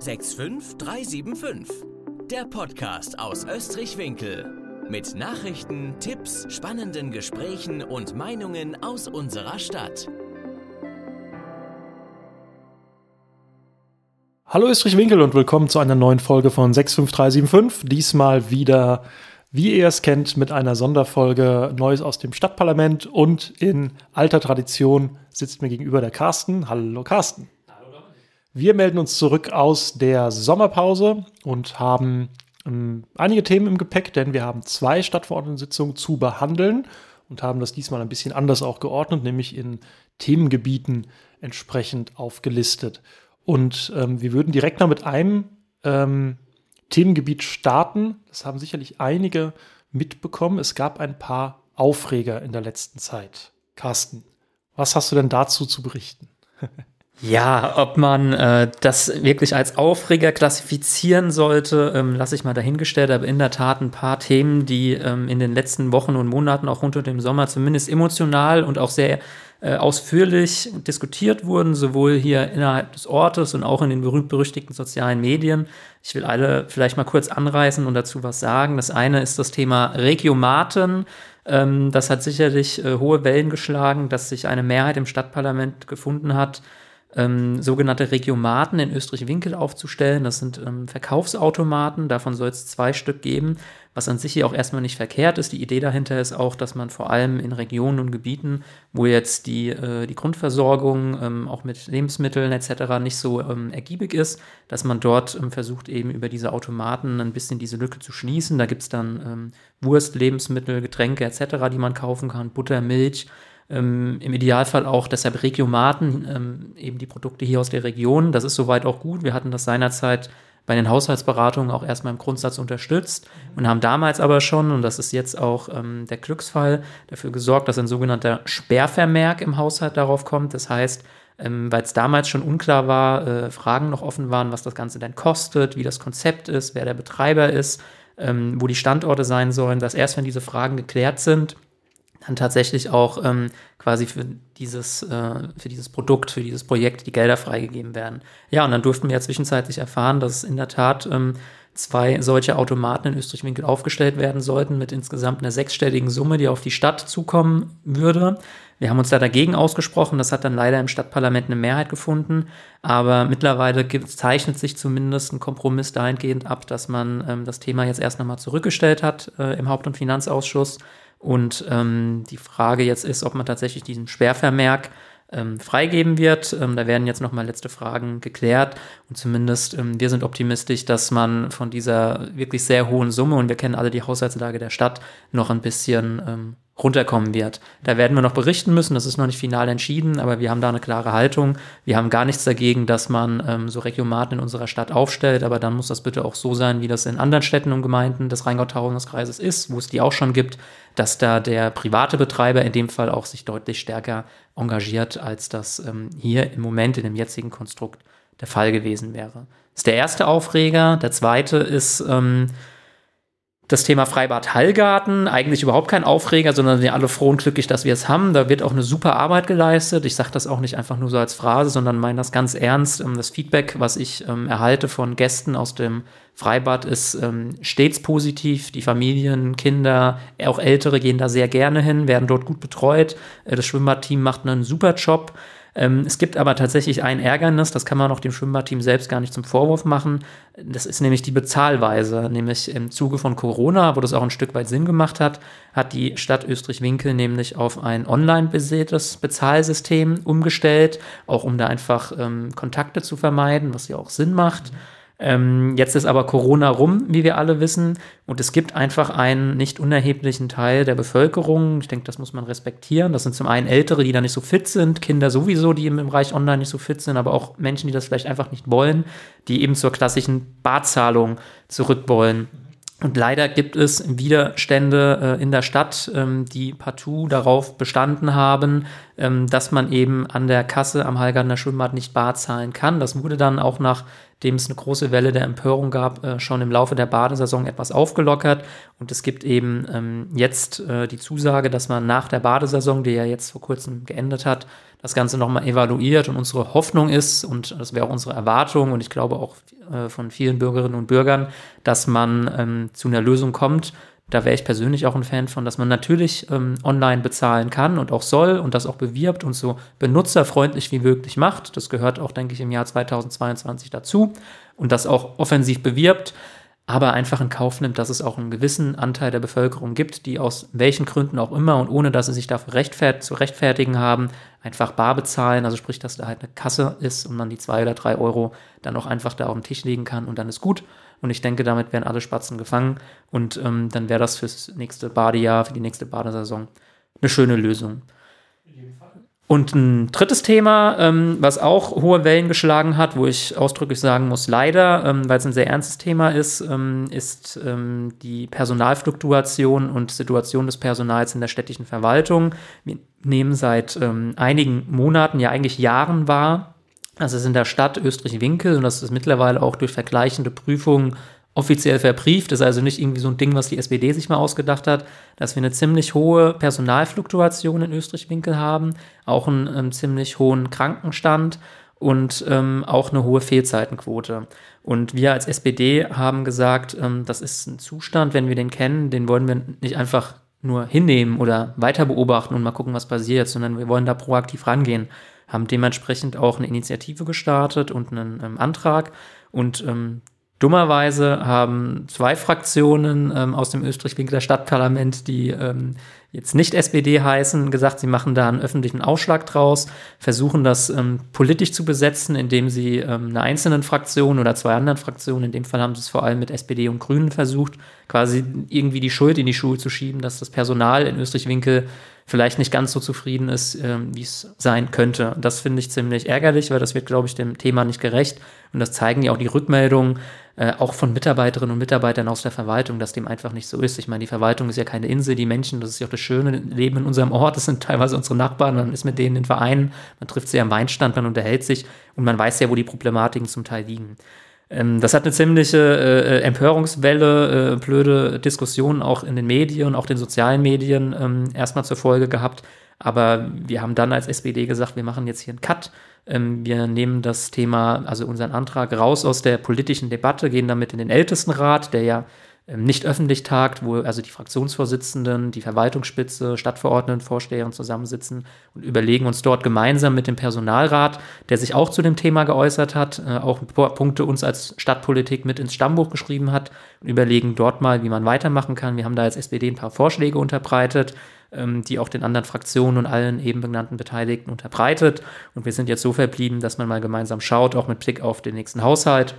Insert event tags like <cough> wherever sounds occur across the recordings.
65375. Der Podcast aus Österreich-Winkel. Mit Nachrichten, Tipps, spannenden Gesprächen und Meinungen aus unserer Stadt. Hallo Österreich-Winkel und willkommen zu einer neuen Folge von 65375. Diesmal wieder, wie ihr es kennt, mit einer Sonderfolge Neues aus dem Stadtparlament und in alter Tradition sitzt mir gegenüber der Carsten. Hallo Carsten. Wir melden uns zurück aus der Sommerpause und haben ähm, einige Themen im Gepäck, denn wir haben zwei Stadtverordneten-Sitzungen zu behandeln und haben das diesmal ein bisschen anders auch geordnet, nämlich in Themengebieten entsprechend aufgelistet. Und ähm, wir würden direkt mal mit einem ähm, Themengebiet starten. Das haben sicherlich einige mitbekommen. Es gab ein paar Aufreger in der letzten Zeit. Carsten, was hast du denn dazu zu berichten? <laughs> Ja, ob man äh, das wirklich als Aufreger klassifizieren sollte, ähm, lasse ich mal dahingestellt. Aber in der Tat ein paar Themen, die ähm, in den letzten Wochen und Monaten, auch unter dem Sommer, zumindest emotional und auch sehr äh, ausführlich diskutiert wurden, sowohl hier innerhalb des Ortes und auch in den berühmt-berüchtigten sozialen Medien. Ich will alle vielleicht mal kurz anreißen und dazu was sagen. Das eine ist das Thema Regiomaten. Ähm, das hat sicherlich äh, hohe Wellen geschlagen, dass sich eine Mehrheit im Stadtparlament gefunden hat, ähm, sogenannte Regiomaten in Österreich-Winkel aufzustellen. Das sind ähm, Verkaufsautomaten, davon soll es zwei Stück geben, was an sich hier auch erstmal nicht verkehrt ist. Die Idee dahinter ist auch, dass man vor allem in Regionen und Gebieten, wo jetzt die, äh, die Grundversorgung ähm, auch mit Lebensmitteln etc. nicht so ähm, ergiebig ist, dass man dort ähm, versucht, eben über diese Automaten ein bisschen diese Lücke zu schließen. Da gibt es dann ähm, Wurst, Lebensmittel, Getränke etc., die man kaufen kann, Butter, Milch ähm, Im Idealfall auch deshalb Regiomaten, ähm, eben die Produkte hier aus der Region. Das ist soweit auch gut. Wir hatten das seinerzeit bei den Haushaltsberatungen auch erstmal im Grundsatz unterstützt und haben damals aber schon, und das ist jetzt auch ähm, der Glücksfall, dafür gesorgt, dass ein sogenannter Sperrvermerk im Haushalt darauf kommt. Das heißt, ähm, weil es damals schon unklar war, äh, Fragen noch offen waren, was das Ganze denn kostet, wie das Konzept ist, wer der Betreiber ist, ähm, wo die Standorte sein sollen, dass erst wenn diese Fragen geklärt sind, dann tatsächlich auch ähm, quasi für dieses, äh, für dieses Produkt, für dieses Projekt die Gelder freigegeben werden. Ja, und dann durften wir ja zwischenzeitlich erfahren, dass in der Tat ähm, zwei solche Automaten in Österreich-Winkel aufgestellt werden sollten mit insgesamt einer sechsstelligen Summe, die auf die Stadt zukommen würde. Wir haben uns da dagegen ausgesprochen. Das hat dann leider im Stadtparlament eine Mehrheit gefunden. Aber mittlerweile gibt, zeichnet sich zumindest ein Kompromiss dahingehend ab, dass man ähm, das Thema jetzt erst nochmal zurückgestellt hat äh, im Haupt- und Finanzausschuss und ähm, die Frage jetzt ist, ob man tatsächlich diesen Sperrvermerk ähm, freigeben wird. Ähm, da werden jetzt nochmal letzte Fragen geklärt. Und zumindest ähm, wir sind optimistisch, dass man von dieser wirklich sehr hohen Summe, und wir kennen alle die Haushaltslage der Stadt, noch ein bisschen ähm, runterkommen wird. Da werden wir noch berichten müssen, das ist noch nicht final entschieden, aber wir haben da eine klare Haltung. Wir haben gar nichts dagegen, dass man ähm, so Regiomaten in unserer Stadt aufstellt, aber dann muss das bitte auch so sein, wie das in anderen Städten und Gemeinden des Rheingau-Taunus-Kreises ist, wo es die auch schon gibt, dass da der private Betreiber in dem Fall auch sich deutlich stärker engagiert, als das ähm, hier im Moment in dem jetzigen Konstrukt der Fall gewesen wäre. Das ist der erste Aufreger. Der zweite ist, ähm, das Thema Freibad Hallgarten, eigentlich überhaupt kein Aufreger, sondern wir alle froh und glücklich, dass wir es haben. Da wird auch eine super Arbeit geleistet. Ich sage das auch nicht einfach nur so als Phrase, sondern meine das ganz ernst. Ähm, das Feedback, was ich ähm, erhalte von Gästen aus dem Freibad, ist ähm, stets positiv. Die Familien, Kinder, auch Ältere gehen da sehr gerne hin, werden dort gut betreut. Äh, das Schwimmbadteam macht einen super Job. Ähm, es gibt aber tatsächlich ein Ärgernis, das kann man auch dem Schwimmbadteam selbst gar nicht zum Vorwurf machen. Das ist nämlich die Bezahlweise. Nämlich im Zuge von Corona, wo das auch ein Stück weit Sinn gemacht hat, hat die Stadt Österreich-Winkel nämlich auf ein online basiertes Bezahlsystem umgestellt, auch um da einfach ähm, Kontakte zu vermeiden, was ja auch Sinn macht. Mhm. Ähm, jetzt ist aber Corona rum, wie wir alle wissen, und es gibt einfach einen nicht unerheblichen Teil der Bevölkerung. Ich denke, das muss man respektieren. Das sind zum einen Ältere, die da nicht so fit sind, Kinder sowieso, die im Bereich Online nicht so fit sind, aber auch Menschen, die das vielleicht einfach nicht wollen, die eben zur klassischen Barzahlung zurück wollen. Und leider gibt es Widerstände äh, in der Stadt, ähm, die partout darauf bestanden haben, ähm, dass man eben an der Kasse am Hallgardener Schwimmbad nicht bar zahlen kann. Das wurde dann auch nachdem es eine große Welle der Empörung gab, äh, schon im Laufe der Badesaison etwas aufgelockert. Und es gibt eben ähm, jetzt äh, die Zusage, dass man nach der Badesaison, die ja jetzt vor kurzem geendet hat, das Ganze nochmal evaluiert. Und unsere Hoffnung ist, und das wäre auch unsere Erwartung, und ich glaube auch äh, von vielen Bürgerinnen und Bürgern, dass man ähm, zu einer Lösung kommt, da wäre ich persönlich auch ein Fan von, dass man natürlich ähm, online bezahlen kann und auch soll und das auch bewirbt und so benutzerfreundlich wie möglich macht. Das gehört auch, denke ich, im Jahr 2022 dazu und das auch offensiv bewirbt, aber einfach in Kauf nimmt, dass es auch einen gewissen Anteil der Bevölkerung gibt, die aus welchen Gründen auch immer und ohne dass sie sich dafür rechtfert zu rechtfertigen haben, einfach bar bezahlen. Also sprich, dass da halt eine Kasse ist und man die zwei oder drei Euro dann auch einfach da auf den Tisch legen kann und dann ist gut. Und ich denke, damit wären alle Spatzen gefangen. Und ähm, dann wäre das fürs nächste Badejahr, für die nächste Badesaison eine schöne Lösung. Und ein drittes Thema, ähm, was auch hohe Wellen geschlagen hat, wo ich ausdrücklich sagen muss, leider, ähm, weil es ein sehr ernstes Thema ist, ähm, ist ähm, die Personalfluktuation und Situation des Personals in der städtischen Verwaltung. Wir nehmen seit ähm, einigen Monaten, ja eigentlich Jahren wahr, das ist in der Stadt Österreich-Winkel und das ist mittlerweile auch durch vergleichende Prüfungen offiziell verbrieft. Das ist also nicht irgendwie so ein Ding, was die SPD sich mal ausgedacht hat, dass wir eine ziemlich hohe Personalfluktuation in Österreich-Winkel haben, auch einen, einen, ziemlich hohen Krankenstand und ähm, auch eine hohe Fehlzeitenquote. Und wir als SPD haben gesagt, ähm, das ist ein Zustand, wenn wir den kennen, den wollen wir nicht einfach nur hinnehmen oder weiter beobachten und mal gucken, was passiert, sondern wir wollen da proaktiv rangehen haben dementsprechend auch eine Initiative gestartet und einen ähm, Antrag. Und ähm, dummerweise haben zwei Fraktionen ähm, aus dem Österreich-Winkler Stadtparlament, die ähm, jetzt nicht SPD heißen, gesagt, sie machen da einen öffentlichen Ausschlag draus, versuchen das ähm, politisch zu besetzen, indem sie ähm, einer einzelnen Fraktion oder zwei anderen Fraktionen, in dem Fall haben sie es vor allem mit SPD und Grünen versucht, quasi irgendwie die Schuld in die Schuhe zu schieben, dass das Personal in Österreich-Winkel vielleicht nicht ganz so zufrieden ist, ähm, wie es sein könnte. Das finde ich ziemlich ärgerlich, weil das wird, glaube ich, dem Thema nicht gerecht. Und das zeigen ja auch die Rückmeldungen, äh, auch von Mitarbeiterinnen und Mitarbeitern aus der Verwaltung, dass dem einfach nicht so ist. Ich meine, die Verwaltung ist ja keine Insel, die Menschen, das ist ja auch das schöne Leben in unserem Ort, das sind teilweise unsere Nachbarn, man ist mit denen in Vereinen, man trifft sie am Weinstand, man unterhält sich und man weiß ja, wo die Problematiken zum Teil liegen. Ähm, das hat eine ziemliche äh, Empörungswelle, äh, blöde Diskussionen auch in den Medien, auch den sozialen Medien ähm, erstmal zur Folge gehabt. Aber wir haben dann als SPD gesagt, wir machen jetzt hier einen Cut. Ähm, wir nehmen das Thema, also unseren Antrag raus aus der politischen Debatte, gehen damit in den Ältestenrat, der ja nicht öffentlich tagt, wo also die Fraktionsvorsitzenden, die Verwaltungsspitze, Stadtverordneten, Vorsteherin zusammensitzen und überlegen uns dort gemeinsam mit dem Personalrat, der sich auch zu dem Thema geäußert hat, äh, auch Punkte uns als Stadtpolitik mit ins Stammbuch geschrieben hat und überlegen dort mal, wie man weitermachen kann. Wir haben da als SPD ein paar Vorschläge unterbreitet, ähm, die auch den anderen Fraktionen und allen eben benannten Beteiligten unterbreitet. Und wir sind jetzt so verblieben, dass man mal gemeinsam schaut, auch mit Blick auf den nächsten Haushalt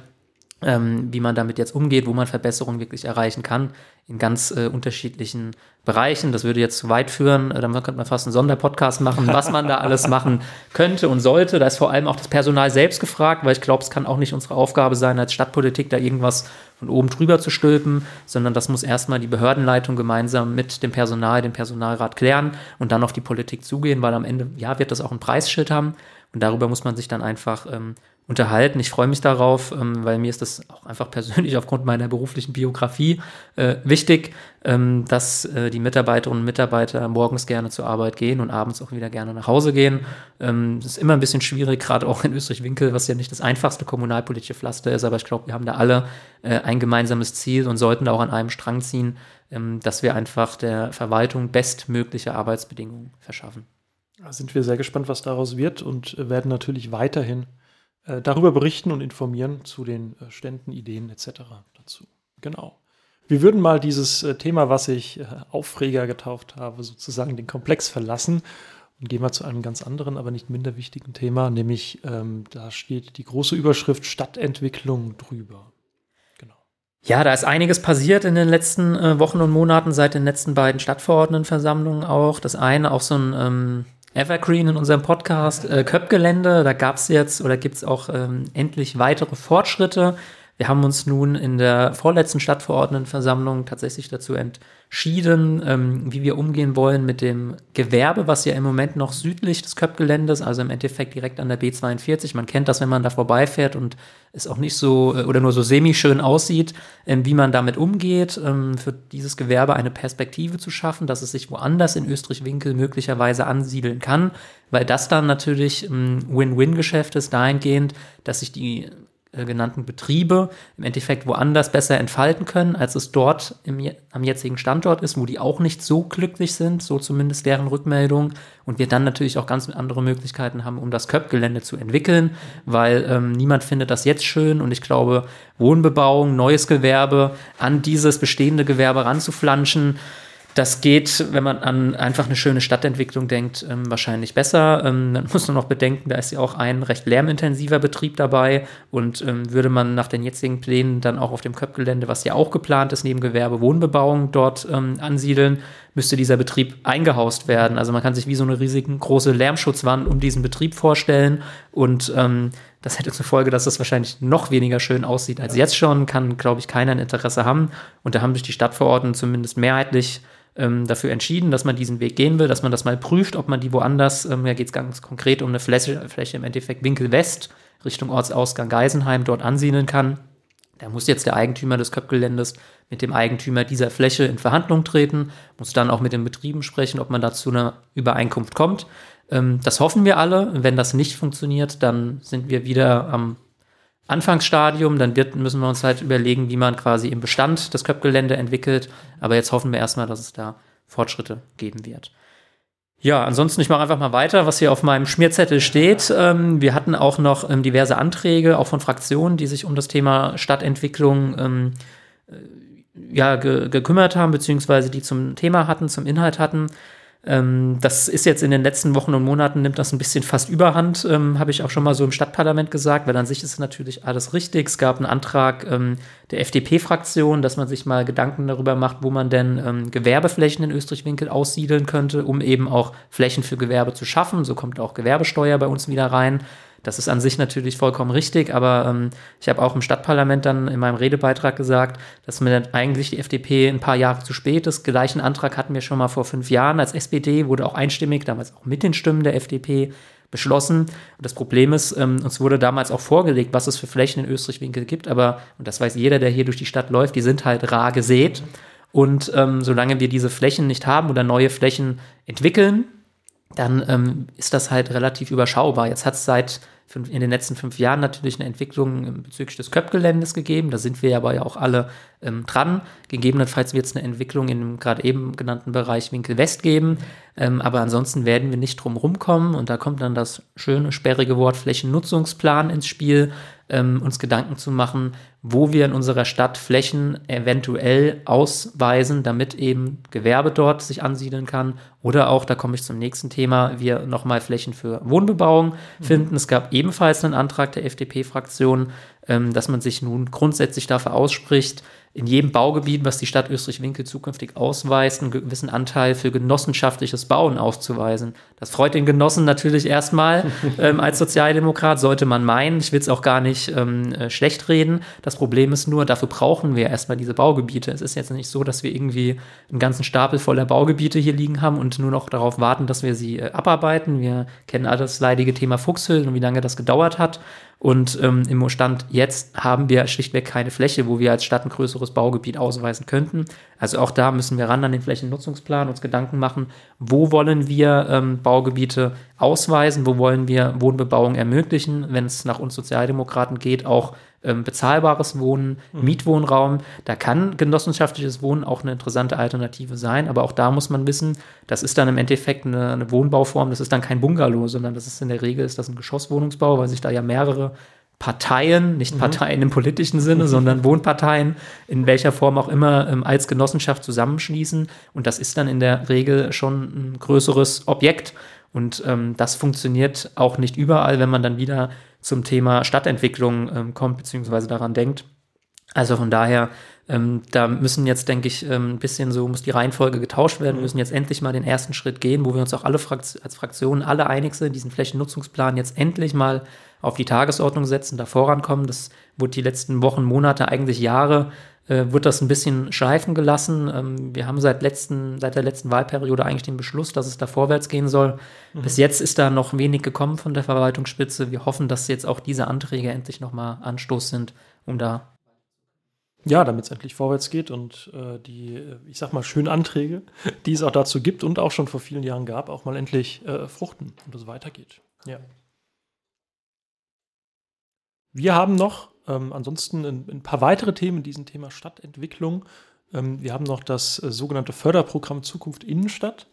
ähm, wie man damit jetzt umgeht, wo man Verbesserungen wirklich erreichen kann in ganz äh, unterschiedlichen Bereichen. Das würde jetzt zu weit führen. Äh, dann könnte man fast einen Sonderpodcast machen, was man da alles machen <laughs> könnte und sollte. Da ist vor allem auch das Personal selbst gefragt, weil ich glaube, es kann auch nicht unsere Aufgabe sein, als Stadtpolitik da irgendwas von oben drüber zu stülpen, sondern das muss erstmal die Behördenleitung gemeinsam mit dem Personal, dem Personalrat klären und dann auf die Politik zugehen, weil am Ende, ja, wird das auch ein Preisschild haben. Und darüber muss man sich dann einfach ähm, unterhalten. Ich freue mich darauf, ähm, weil mir ist das auch einfach persönlich <laughs> aufgrund meiner beruflichen Biografie äh, wichtig, ähm, dass äh, die Mitarbeiterinnen und Mitarbeiter morgens gerne zur Arbeit gehen und abends auch wieder gerne nach Hause gehen. Ähm, das ist immer ein bisschen schwierig, gerade auch in Österreich-Winkel, was ja nicht das einfachste kommunalpolitische Pflaster ist, aber ich glaube, wir haben da alle äh, ein gemeinsames Ziel und sollten da auch an einem Strang ziehen, ähm, dass wir einfach der Verwaltung bestmögliche Arbeitsbedingungen verschaffen. Da sind wir sehr gespannt, was daraus wird und werden natürlich weiterhin äh, darüber berichten und informieren zu den äh, Ständen, Ideen etc. dazu. Genau. Wir würden mal dieses äh, Thema, was ich äh, Aufreger getauft habe, sozusagen den Komplex verlassen und gehen wir zu einem ganz anderen, aber nicht minder wichtigen Thema, nämlich ähm, da steht die große Überschrift Stadtentwicklung drüber. Genau. Ja, da ist einiges passiert in den letzten äh, Wochen und Monaten seit den letzten beiden Stadtverordnetenversammlungen auch. Das eine auch so ein ähm, Evergreen in unserem Podcast, äh, Köpgelände, da gab es jetzt oder gibt es auch ähm, endlich weitere Fortschritte. Wir haben uns nun in der vorletzten Stadtverordnetenversammlung tatsächlich dazu entschieden, ähm, wie wir umgehen wollen mit dem Gewerbe, was ja im Moment noch südlich des Köpgeländes, also im Endeffekt direkt an der B42, man kennt das, wenn man da vorbeifährt und es auch nicht so äh, oder nur so semi-schön aussieht, ähm, wie man damit umgeht, ähm, für dieses Gewerbe eine Perspektive zu schaffen, dass es sich woanders in Österreich-Winkel möglicherweise ansiedeln kann, weil das dann natürlich ein Win-Win-Geschäft ist dahingehend, dass sich die genannten Betriebe im Endeffekt woanders besser entfalten können, als es dort im, am jetzigen Standort ist, wo die auch nicht so glücklich sind, so zumindest deren Rückmeldung. Und wir dann natürlich auch ganz andere Möglichkeiten haben, um das Köpgelände zu entwickeln, weil ähm, niemand findet das jetzt schön und ich glaube, Wohnbebauung, neues Gewerbe an dieses bestehende Gewerbe ranzuflanschen, das geht, wenn man an einfach eine schöne Stadtentwicklung denkt, ähm, wahrscheinlich besser. Ähm, man muss nur noch bedenken, da ist ja auch ein recht lärmintensiver Betrieb dabei und ähm, würde man nach den jetzigen Plänen dann auch auf dem Köpfgelände, was ja auch geplant ist, neben Gewerbe Wohnbebauung dort ähm, ansiedeln, müsste dieser Betrieb eingehaust werden. Also man kann sich wie so eine riesige große Lärmschutzwand um diesen Betrieb vorstellen und ähm, das hätte zur Folge, dass das wahrscheinlich noch weniger schön aussieht als jetzt schon, kann, glaube ich, keiner ein Interesse haben. Und da haben sich die Stadtverordneten zumindest mehrheitlich ähm, dafür entschieden, dass man diesen Weg gehen will, dass man das mal prüft, ob man die woanders, ähm, ja geht es ganz konkret um eine Fläche, Fläche im Endeffekt Winkel West Richtung Ortsausgang Geisenheim dort ansiedeln kann. Da muss jetzt der Eigentümer des Köpfgeländes mit dem Eigentümer dieser Fläche in Verhandlung treten, muss dann auch mit den Betrieben sprechen, ob man da zu einer Übereinkunft kommt. Ähm, das hoffen wir alle. Wenn das nicht funktioniert, dann sind wir wieder am Anfangsstadium, dann wird, müssen wir uns halt überlegen, wie man quasi im Bestand das Köpfgelände entwickelt. Aber jetzt hoffen wir erstmal, dass es da Fortschritte geben wird. Ja, ansonsten, ich mache einfach mal weiter, was hier auf meinem Schmierzettel steht. Ähm, wir hatten auch noch ähm, diverse Anträge, auch von Fraktionen, die sich um das Thema Stadtentwicklung ähm, äh, ja, ge gekümmert haben, beziehungsweise die zum Thema hatten, zum Inhalt hatten. Ähm, das ist jetzt in den letzten Wochen und Monaten nimmt das ein bisschen fast überhand, ähm, habe ich auch schon mal so im Stadtparlament gesagt, weil an sich ist natürlich alles richtig. Es gab einen Antrag ähm, der FDP-Fraktion, dass man sich mal Gedanken darüber macht, wo man denn ähm, Gewerbeflächen in Österreich-Winkel aussiedeln könnte, um eben auch Flächen für Gewerbe zu schaffen. So kommt auch Gewerbesteuer bei uns wieder rein. Das ist an sich natürlich vollkommen richtig, aber ähm, ich habe auch im Stadtparlament dann in meinem Redebeitrag gesagt, dass mir eigentlich die FDP ein paar Jahre zu spät ist. Gleichen Antrag hatten wir schon mal vor fünf Jahren als SPD, wurde auch einstimmig, damals auch mit den Stimmen der FDP beschlossen. Und das Problem ist, ähm, uns wurde damals auch vorgelegt, was es für Flächen in Österreich-Winkel gibt, aber, und das weiß jeder, der hier durch die Stadt läuft, die sind halt rar gesät. Und ähm, solange wir diese Flächen nicht haben oder neue Flächen entwickeln, dann ähm, ist das halt relativ überschaubar. Jetzt hat es seit fünf, in den letzten fünf Jahren natürlich eine Entwicklung bezüglich des Köpgeländes gegeben. Da sind wir aber ja auch alle ähm, dran. Gegebenenfalls wird es eine Entwicklung in dem gerade eben genannten Bereich Winkel West geben. Ähm, aber ansonsten werden wir nicht drum rumkommen. Und da kommt dann das schöne, sperrige Wort Flächennutzungsplan ins Spiel, ähm, uns Gedanken zu machen, wo wir in unserer Stadt Flächen eventuell ausweisen, damit eben Gewerbe dort sich ansiedeln kann. Oder auch, da komme ich zum nächsten Thema, wir nochmal Flächen für Wohnbebauung mhm. finden. Es gab ebenfalls einen Antrag der FDP-Fraktion, ähm, dass man sich nun grundsätzlich dafür ausspricht, in jedem Baugebiet, was die Stadt Österreich-Winkel zukünftig ausweist, einen gewissen Anteil für genossenschaftliches Bauen auszuweisen. Das freut den Genossen natürlich erstmal. <laughs> ähm, als Sozialdemokrat sollte man meinen, ich will es auch gar nicht ähm, äh, schlecht reden. Das Problem ist nur, dafür brauchen wir erstmal diese Baugebiete. Es ist jetzt nicht so, dass wir irgendwie einen ganzen Stapel voller Baugebiete hier liegen haben und nur noch darauf warten, dass wir sie äh, abarbeiten. Wir kennen all das leidige Thema Fuchshüllen und wie lange das gedauert hat. Und ähm, im Stand jetzt haben wir schlichtweg keine Fläche, wo wir als Stadt ein größeres Baugebiet ausweisen könnten. Also auch da müssen wir ran an den Flächennutzungsplan, uns Gedanken machen, wo wollen wir ähm, Baugebiete ausweisen, wo wollen wir Wohnbebauung ermöglichen, wenn es nach uns Sozialdemokraten geht, auch ähm, bezahlbares Wohnen, mhm. Mietwohnraum. Da kann genossenschaftliches Wohnen auch eine interessante Alternative sein, aber auch da muss man wissen, das ist dann im Endeffekt eine, eine Wohnbauform, das ist dann kein Bungalow, sondern das ist in der Regel ist das ein Geschosswohnungsbau, weil sich da ja mehrere Parteien, nicht mhm. Parteien im politischen Sinne, <laughs> sondern Wohnparteien, in welcher Form auch immer, ähm, als Genossenschaft zusammenschließen. Und das ist dann in der Regel schon ein größeres Objekt. Und ähm, das funktioniert auch nicht überall, wenn man dann wieder zum Thema Stadtentwicklung ähm, kommt, beziehungsweise daran denkt. Also von daher, ähm, da müssen jetzt, denke ich, ähm, ein bisschen so, muss die Reihenfolge getauscht werden, wir müssen jetzt endlich mal den ersten Schritt gehen, wo wir uns auch alle Frakt als Fraktionen alle einig sind, diesen Flächennutzungsplan jetzt endlich mal auf die Tagesordnung setzen, da vorankommen. Das wurde die letzten Wochen, Monate, eigentlich Jahre, wird das ein bisschen schleifen gelassen. Ähm, wir haben seit, letzten, seit der letzten Wahlperiode eigentlich den Beschluss, dass es da vorwärts gehen soll. Mhm. Bis jetzt ist da noch wenig gekommen von der Verwaltungsspitze. Wir hoffen, dass jetzt auch diese Anträge endlich nochmal Anstoß sind, um da ja, damit es endlich vorwärts geht und äh, die, äh, ich sag mal, schönen Anträge, <laughs> die es auch dazu gibt und auch schon vor vielen Jahren gab, auch mal endlich äh, fruchten und es weitergeht. Ja. Wir haben noch ähm, ansonsten ein, ein, paar weitere Themen in diesem Thema Stadtentwicklung. Ähm, wir haben noch das äh, sogenannte Förderprogramm Zukunft Innenstadt.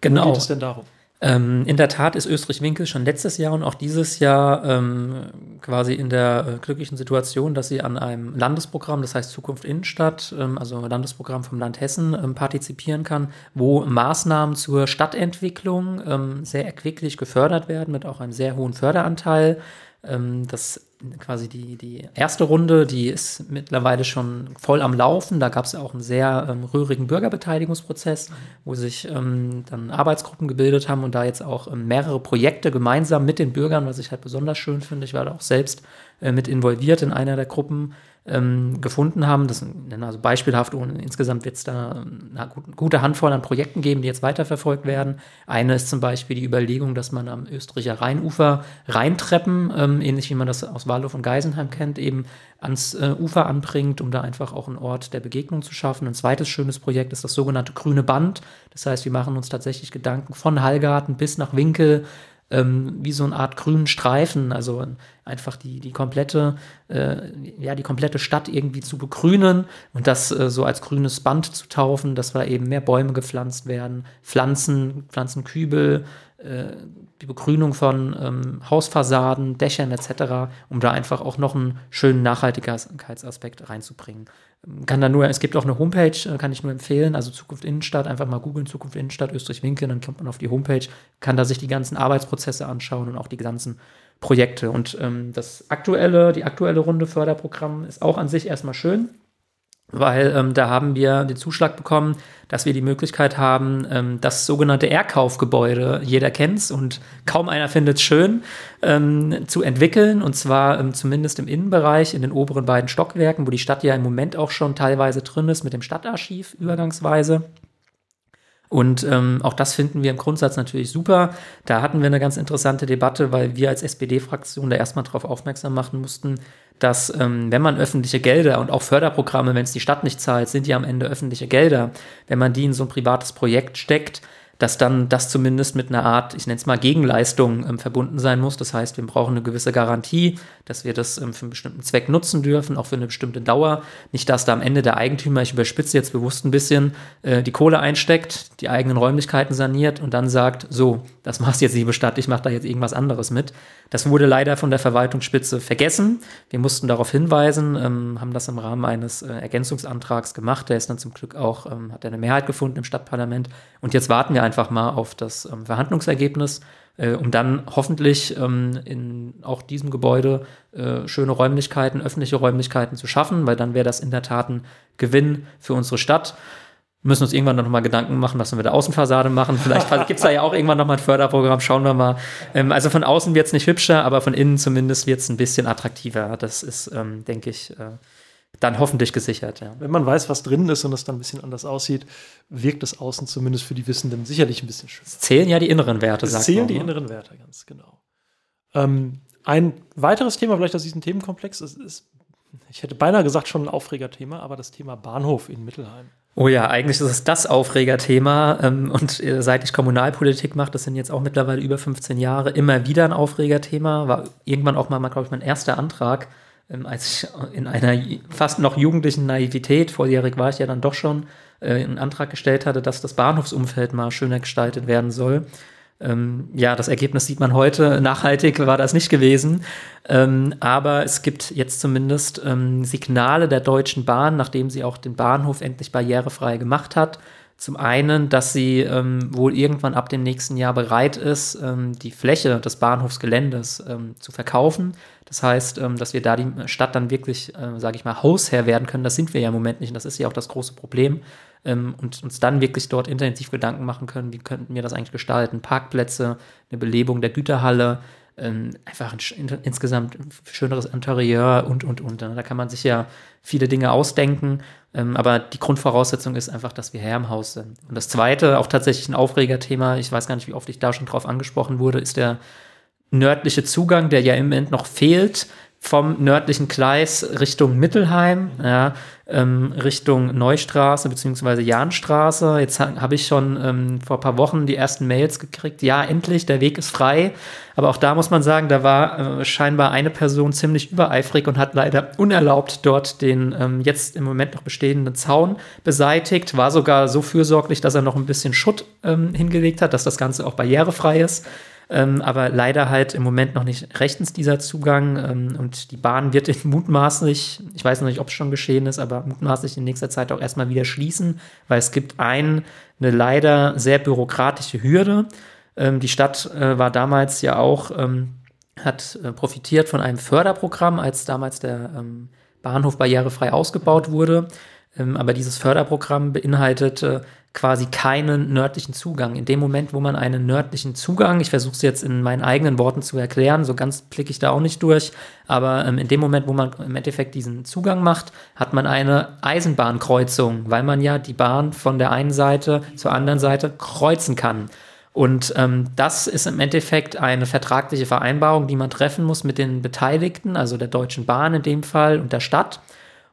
Genau. Wo geht es denn darum? Ähm, in der Tat ist Österreich-Winkel schon letztes Jahr und auch dieses Jahr ähm, quasi in der äh, glücklichen Situation, dass sie an einem Landesprogramm, das heißt Zukunft Innenstadt, ähm, also Landesprogramm vom Land Hessen, ähm, partizipieren kann, wo Maßnahmen zur Stadtentwicklung ähm, sehr erquicklich gefördert werden, mit auch einem sehr hohen Förderanteil. Ähm, das quasi die, die erste Runde, die ist mittlerweile schon voll am Laufen. Da gab es auch einen sehr ähm, rührigen Bürgerbeteiligungsprozess, wo sich ähm, dann Arbeitsgruppen gebildet haben und da jetzt auch ähm, mehrere Projekte gemeinsam mit den Bürgern, was ich halt besonders schön finde. Ich war da auch selbst äh, mit involviert in einer der Gruppen ähm, gefunden haben. Das also beispielhaft, und insgesamt wird es da eine gute Handvoll an Projekten geben, die jetzt weiterverfolgt werden. Eine ist zum Beispiel die Überlegung, dass man am Österreicher Rheinufer Rheintreppen, ähm, ähnlich wie man das aus Waldorf und Geisenheim kennt, eben ans äh, Ufer anbringt, um da einfach auch einen Ort der Begegnung zu schaffen. Ein zweites schönes Projekt ist das sogenannte Grüne Band. Das heißt, wir machen uns tatsächlich Gedanken von Hallgarten bis nach Winkel, ähm, wie so eine Art grünen Streifen, also einfach die, die komplette, äh, ja, die komplette Stadt irgendwie zu begrünen und das äh, so als grünes Band zu taufen, dass da eben mehr Bäume gepflanzt werden, Pflanzen, Pflanzenkübel, die Begrünung von ähm, Hausfassaden, Dächern etc., um da einfach auch noch einen schönen Nachhaltigkeitsaspekt reinzubringen. Kann da nur, es gibt auch eine Homepage, äh, kann ich nur empfehlen, also Zukunft Innenstadt, einfach mal googeln, Zukunft Innenstadt, Österreich-Winkel, dann kommt man auf die Homepage, kann da sich die ganzen Arbeitsprozesse anschauen und auch die ganzen Projekte. Und ähm, das aktuelle, die aktuelle Runde Förderprogramm ist auch an sich erstmal schön weil ähm, da haben wir den Zuschlag bekommen, dass wir die Möglichkeit haben, ähm, das sogenannte Erkaufgebäude, jeder kennt es und kaum einer findet es schön, ähm, zu entwickeln. Und zwar ähm, zumindest im Innenbereich, in den oberen beiden Stockwerken, wo die Stadt ja im Moment auch schon teilweise drin ist mit dem Stadtarchiv übergangsweise. Und ähm, auch das finden wir im Grundsatz natürlich super. Da hatten wir eine ganz interessante Debatte, weil wir als SPD-Fraktion da erstmal darauf aufmerksam machen mussten, dass ähm, wenn man öffentliche Gelder und auch Förderprogramme, wenn es die Stadt nicht zahlt, sind ja am Ende öffentliche Gelder, wenn man die in so ein privates Projekt steckt, dass dann das zumindest mit einer Art, ich nenne es mal Gegenleistung ähm, verbunden sein muss. Das heißt, wir brauchen eine gewisse Garantie, dass wir das ähm, für einen bestimmten Zweck nutzen dürfen, auch für eine bestimmte Dauer. Nicht, dass da am Ende der Eigentümer, ich überspitze jetzt bewusst ein bisschen, äh, die Kohle einsteckt, die eigenen Räumlichkeiten saniert und dann sagt, so, das machst jetzt liebe Stadt, ich mache da jetzt irgendwas anderes mit. Das wurde leider von der Verwaltungsspitze vergessen. Wir mussten darauf hinweisen, ähm, haben das im Rahmen eines äh, Ergänzungsantrags gemacht. Der ist dann zum Glück auch, ähm, hat eine Mehrheit gefunden im Stadtparlament. Und jetzt warten wir einfach mal auf das ähm, Verhandlungsergebnis, äh, um dann hoffentlich ähm, in auch diesem Gebäude äh, schöne Räumlichkeiten, öffentliche Räumlichkeiten zu schaffen, weil dann wäre das in der Tat ein Gewinn für unsere Stadt. Müssen uns irgendwann noch mal Gedanken machen, was wir mit der Außenfassade machen. Vielleicht <laughs> gibt es da ja auch irgendwann noch mal ein Förderprogramm, schauen wir mal. Ähm, also von außen wird es nicht hübscher, aber von innen zumindest wird es ein bisschen attraktiver. Das ist, ähm, denke ich, äh, dann hoffentlich gesichert. Ja. Wenn man weiß, was drin ist und es dann ein bisschen anders aussieht, wirkt das Außen zumindest für die Wissenden sicherlich ein bisschen schön. Es zählen ja die inneren Werte, es sagt zählen man, die ne? inneren Werte, ganz genau. Ähm, ein weiteres Thema vielleicht aus diesem Themenkomplex ist, ist, ich hätte beinahe gesagt, schon ein Aufregerthema, aber das Thema Bahnhof in Mittelheim. Oh ja, eigentlich ist es das Aufregerthema. Ähm, und äh, seit ich Kommunalpolitik mache, das sind jetzt auch mittlerweile über 15 Jahre, immer wieder ein Aufregerthema. War irgendwann auch mal, glaube ich, mein erster Antrag als ich in einer fast noch jugendlichen Naivität, volljährig war ich ja dann doch schon, äh, einen Antrag gestellt hatte, dass das Bahnhofsumfeld mal schöner gestaltet werden soll. Ähm, ja, das Ergebnis sieht man heute. Nachhaltig war das nicht gewesen. Ähm, aber es gibt jetzt zumindest ähm, Signale der Deutschen Bahn, nachdem sie auch den Bahnhof endlich barrierefrei gemacht hat, Zum einen, dass sie ähm, wohl irgendwann ab dem nächsten Jahr bereit ist, ähm, die Fläche des Bahnhofsgeländes ähm, zu verkaufen. Das heißt, ähm, dass wir da die Stadt dann wirklich, äh, sage ich mal, Hausherr werden können. Das sind wir ja im Moment nicht und das ist ja auch das große Problem. Ähm, und uns dann wirklich dort intensiv Gedanken machen können, wie könnten wir das eigentlich gestalten. Parkplätze, eine Belebung der Güterhalle, ähm, einfach ein, insgesamt schöneres Interieur und, und, und. Da kann man sich ja viele Dinge ausdenken. Aber die Grundvoraussetzung ist einfach, dass wir Herr im Haus sind. Und das zweite, auch tatsächlich ein Aufregerthema, ich weiß gar nicht, wie oft ich da schon drauf angesprochen wurde, ist der nördliche Zugang, der ja im Moment noch fehlt vom nördlichen Gleis Richtung Mittelheim, ja, ähm, Richtung Neustraße bzw. Jahnstraße. Jetzt ha habe ich schon ähm, vor ein paar Wochen die ersten Mails gekriegt. Ja, endlich, der Weg ist frei. Aber auch da muss man sagen, da war äh, scheinbar eine Person ziemlich übereifrig und hat leider unerlaubt dort den ähm, jetzt im Moment noch bestehenden Zaun beseitigt. War sogar so fürsorglich, dass er noch ein bisschen Schutt ähm, hingelegt hat, dass das Ganze auch barrierefrei ist. Ähm, aber leider halt im Moment noch nicht rechtens dieser Zugang. Ähm, und die Bahn wird mutmaßlich, ich weiß noch nicht, ob es schon geschehen ist, aber mutmaßlich in nächster Zeit auch erstmal wieder schließen, weil es gibt ein, eine leider sehr bürokratische Hürde. Ähm, die Stadt äh, war damals ja auch, ähm, hat äh, profitiert von einem Förderprogramm, als damals der ähm, Bahnhof barrierefrei ausgebaut wurde. Ähm, aber dieses Förderprogramm beinhaltete quasi keinen nördlichen Zugang. In dem Moment, wo man einen nördlichen Zugang, ich versuche es jetzt in meinen eigenen Worten zu erklären, so ganz blicke ich da auch nicht durch, aber ähm, in dem Moment, wo man im Endeffekt diesen Zugang macht, hat man eine Eisenbahnkreuzung, weil man ja die Bahn von der einen Seite zur anderen Seite kreuzen kann. Und ähm, das ist im Endeffekt eine vertragliche Vereinbarung, die man treffen muss mit den Beteiligten, also der Deutschen Bahn in dem Fall und der Stadt.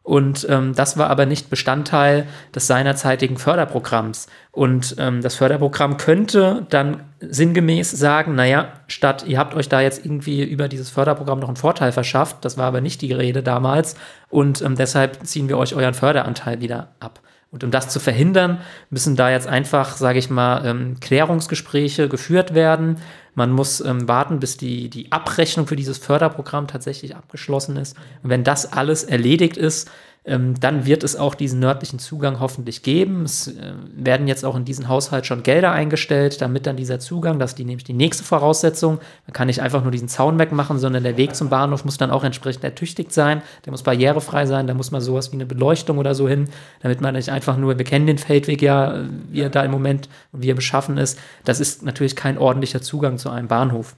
Und ähm, das war aber nicht Bestandteil des seinerzeitigen Förderprogramms. Und ähm, das Förderprogramm könnte dann sinngemäß sagen, naja, statt ihr habt euch da jetzt irgendwie über dieses Förderprogramm noch einen Vorteil verschafft, das war aber nicht die Rede damals, und ähm, deshalb ziehen wir euch euren Förderanteil wieder ab. Und um das zu verhindern, müssen da jetzt einfach, sage ich mal, ähm, Klärungsgespräche geführt werden. Man muss ähm, warten, bis die, die Abrechnung für dieses Förderprogramm tatsächlich abgeschlossen ist. Und wenn das alles erledigt ist, ähm, dann wird es auch diesen nördlichen Zugang hoffentlich geben. Es äh, werden jetzt auch in diesen Haushalt schon Gelder eingestellt, damit dann dieser Zugang, das ist die, nämlich die nächste Voraussetzung, man kann nicht einfach nur diesen Zaun wegmachen, sondern der Weg zum Bahnhof muss dann auch entsprechend ertüchtigt sein, der muss barrierefrei sein, da muss man sowas wie eine Beleuchtung oder so hin, damit man nicht einfach nur, wir kennen den Feldweg ja, wie er da im Moment und wie er beschaffen ist, das ist natürlich kein ordentlicher Zugang zu einem Bahnhof.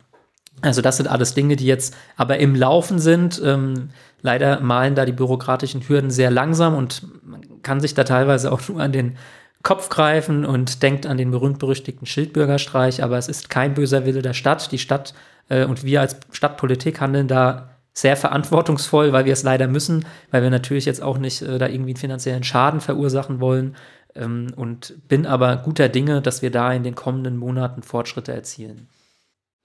Also das sind alles Dinge, die jetzt aber im Laufen sind. Ähm, leider malen da die bürokratischen Hürden sehr langsam und man kann sich da teilweise auch nur an den Kopf greifen und denkt an den berühmt-berüchtigten Schildbürgerstreich, aber es ist kein böser Wille der Stadt. Die Stadt äh, und wir als Stadtpolitik handeln da sehr verantwortungsvoll, weil wir es leider müssen, weil wir natürlich jetzt auch nicht äh, da irgendwie einen finanziellen Schaden verursachen wollen ähm, und bin aber guter Dinge, dass wir da in den kommenden Monaten Fortschritte erzielen.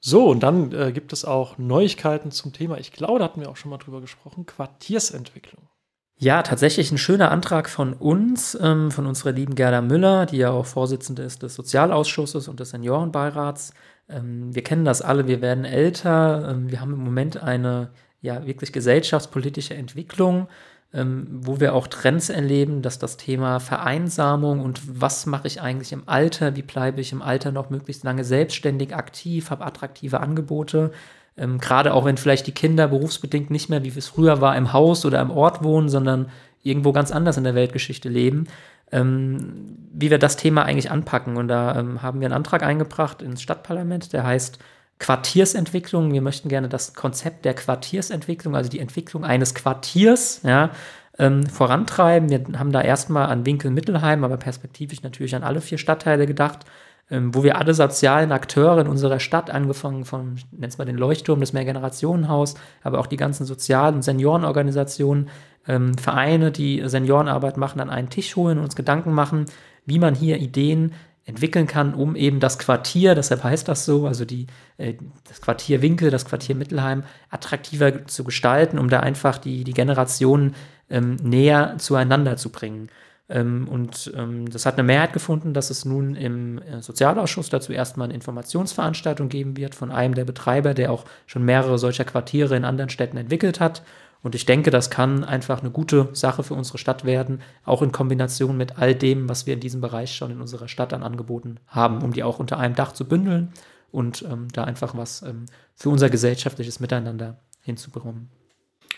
So, und dann äh, gibt es auch Neuigkeiten zum Thema, ich glaube, da hatten wir auch schon mal drüber gesprochen, Quartiersentwicklung. Ja, tatsächlich ein schöner Antrag von uns, ähm, von unserer lieben Gerda Müller, die ja auch Vorsitzende ist des Sozialausschusses und des Seniorenbeirats. Ähm, wir kennen das alle, wir werden älter, ähm, wir haben im Moment eine ja wirklich gesellschaftspolitische Entwicklung ähm, wo wir auch Trends erleben, dass das Thema Vereinsamung und was mache ich eigentlich im Alter, wie bleibe ich im Alter noch möglichst lange selbstständig aktiv, habe attraktive Angebote, ähm, gerade auch wenn vielleicht die Kinder berufsbedingt nicht mehr, wie es früher war, im Haus oder im Ort wohnen, sondern irgendwo ganz anders in der Weltgeschichte leben, ähm, wie wir das Thema eigentlich anpacken. Und da ähm, haben wir einen Antrag eingebracht ins Stadtparlament, der heißt Quartiersentwicklung. Wir möchten gerne das Konzept der Quartiersentwicklung, also die Entwicklung eines Quartiers, ja, ähm, vorantreiben. Wir haben da erstmal an Winkel Mittelheim, aber perspektivisch natürlich an alle vier Stadtteile gedacht, ähm, wo wir alle sozialen Akteure in unserer Stadt, angefangen von, nenn's mal den Leuchtturm, das Mehrgenerationenhaus, aber auch die ganzen Sozial- und Seniorenorganisationen, ähm, Vereine, die Seniorenarbeit machen, an einen Tisch holen und uns Gedanken machen, wie man hier Ideen entwickeln kann, um eben das Quartier, deshalb heißt das so, also die, äh, das Quartier Winkel, das Quartier Mittelheim attraktiver zu gestalten, um da einfach die, die Generationen ähm, näher zueinander zu bringen. Ähm, und ähm, das hat eine Mehrheit gefunden, dass es nun im äh, Sozialausschuss dazu erstmal eine Informationsveranstaltung geben wird von einem der Betreiber, der auch schon mehrere solcher Quartiere in anderen Städten entwickelt hat. Und ich denke, das kann einfach eine gute Sache für unsere Stadt werden, auch in Kombination mit all dem, was wir in diesem Bereich schon in unserer Stadt an Angeboten haben, um die auch unter einem Dach zu bündeln und ähm, da einfach was ähm, für unser gesellschaftliches Miteinander hinzubekommen.